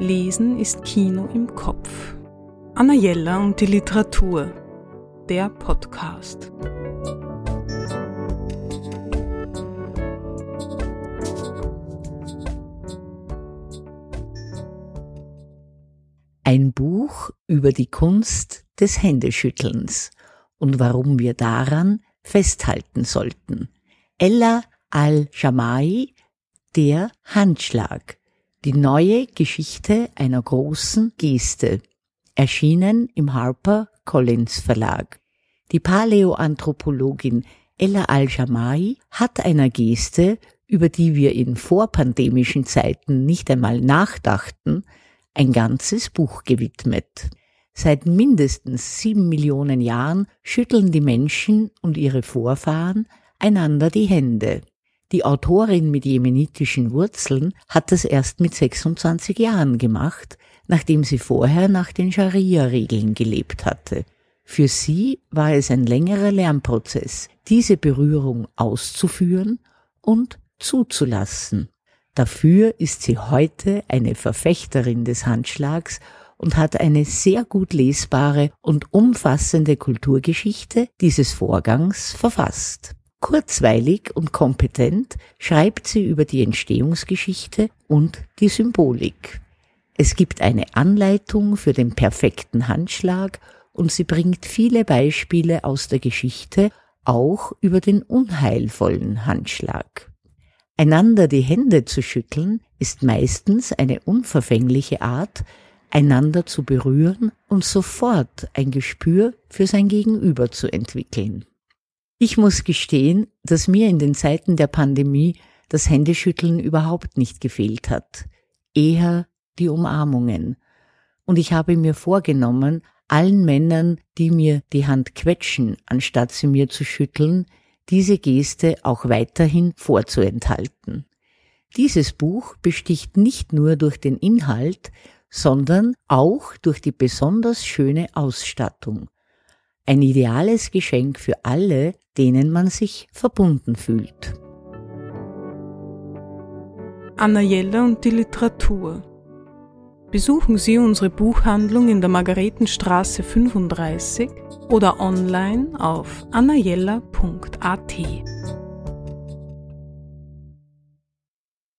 Lesen ist Kino im Kopf. Anna Jella und die Literatur. Der Podcast. Ein Buch über die Kunst des Händeschüttelns und warum wir daran festhalten sollten. Ella al-Jamai, der Handschlag die neue Geschichte einer großen Geste, erschienen im Harper Collins Verlag. Die Paläoanthropologin Ella Al-Jamai hat einer Geste, über die wir in vorpandemischen Zeiten nicht einmal nachdachten, ein ganzes Buch gewidmet. Seit mindestens sieben Millionen Jahren schütteln die Menschen und ihre Vorfahren einander die Hände. Die Autorin mit jemenitischen Wurzeln hat das erst mit 26 Jahren gemacht, nachdem sie vorher nach den Scharia-Regeln gelebt hatte. Für sie war es ein längerer Lernprozess, diese Berührung auszuführen und zuzulassen. Dafür ist sie heute eine Verfechterin des Handschlags und hat eine sehr gut lesbare und umfassende Kulturgeschichte dieses Vorgangs verfasst. Kurzweilig und kompetent schreibt sie über die Entstehungsgeschichte und die Symbolik. Es gibt eine Anleitung für den perfekten Handschlag und sie bringt viele Beispiele aus der Geschichte, auch über den unheilvollen Handschlag. Einander die Hände zu schütteln ist meistens eine unverfängliche Art, einander zu berühren und sofort ein Gespür für sein Gegenüber zu entwickeln. Ich muss gestehen, dass mir in den Zeiten der Pandemie das Händeschütteln überhaupt nicht gefehlt hat, eher die Umarmungen. Und ich habe mir vorgenommen, allen Männern, die mir die Hand quetschen, anstatt sie mir zu schütteln, diese Geste auch weiterhin vorzuenthalten. Dieses Buch besticht nicht nur durch den Inhalt, sondern auch durch die besonders schöne Ausstattung. Ein ideales Geschenk für alle, denen man sich verbunden fühlt. Anna Jelle und die Literatur. Besuchen Sie unsere Buchhandlung in der Margaretenstraße 35 oder online auf annajella.at.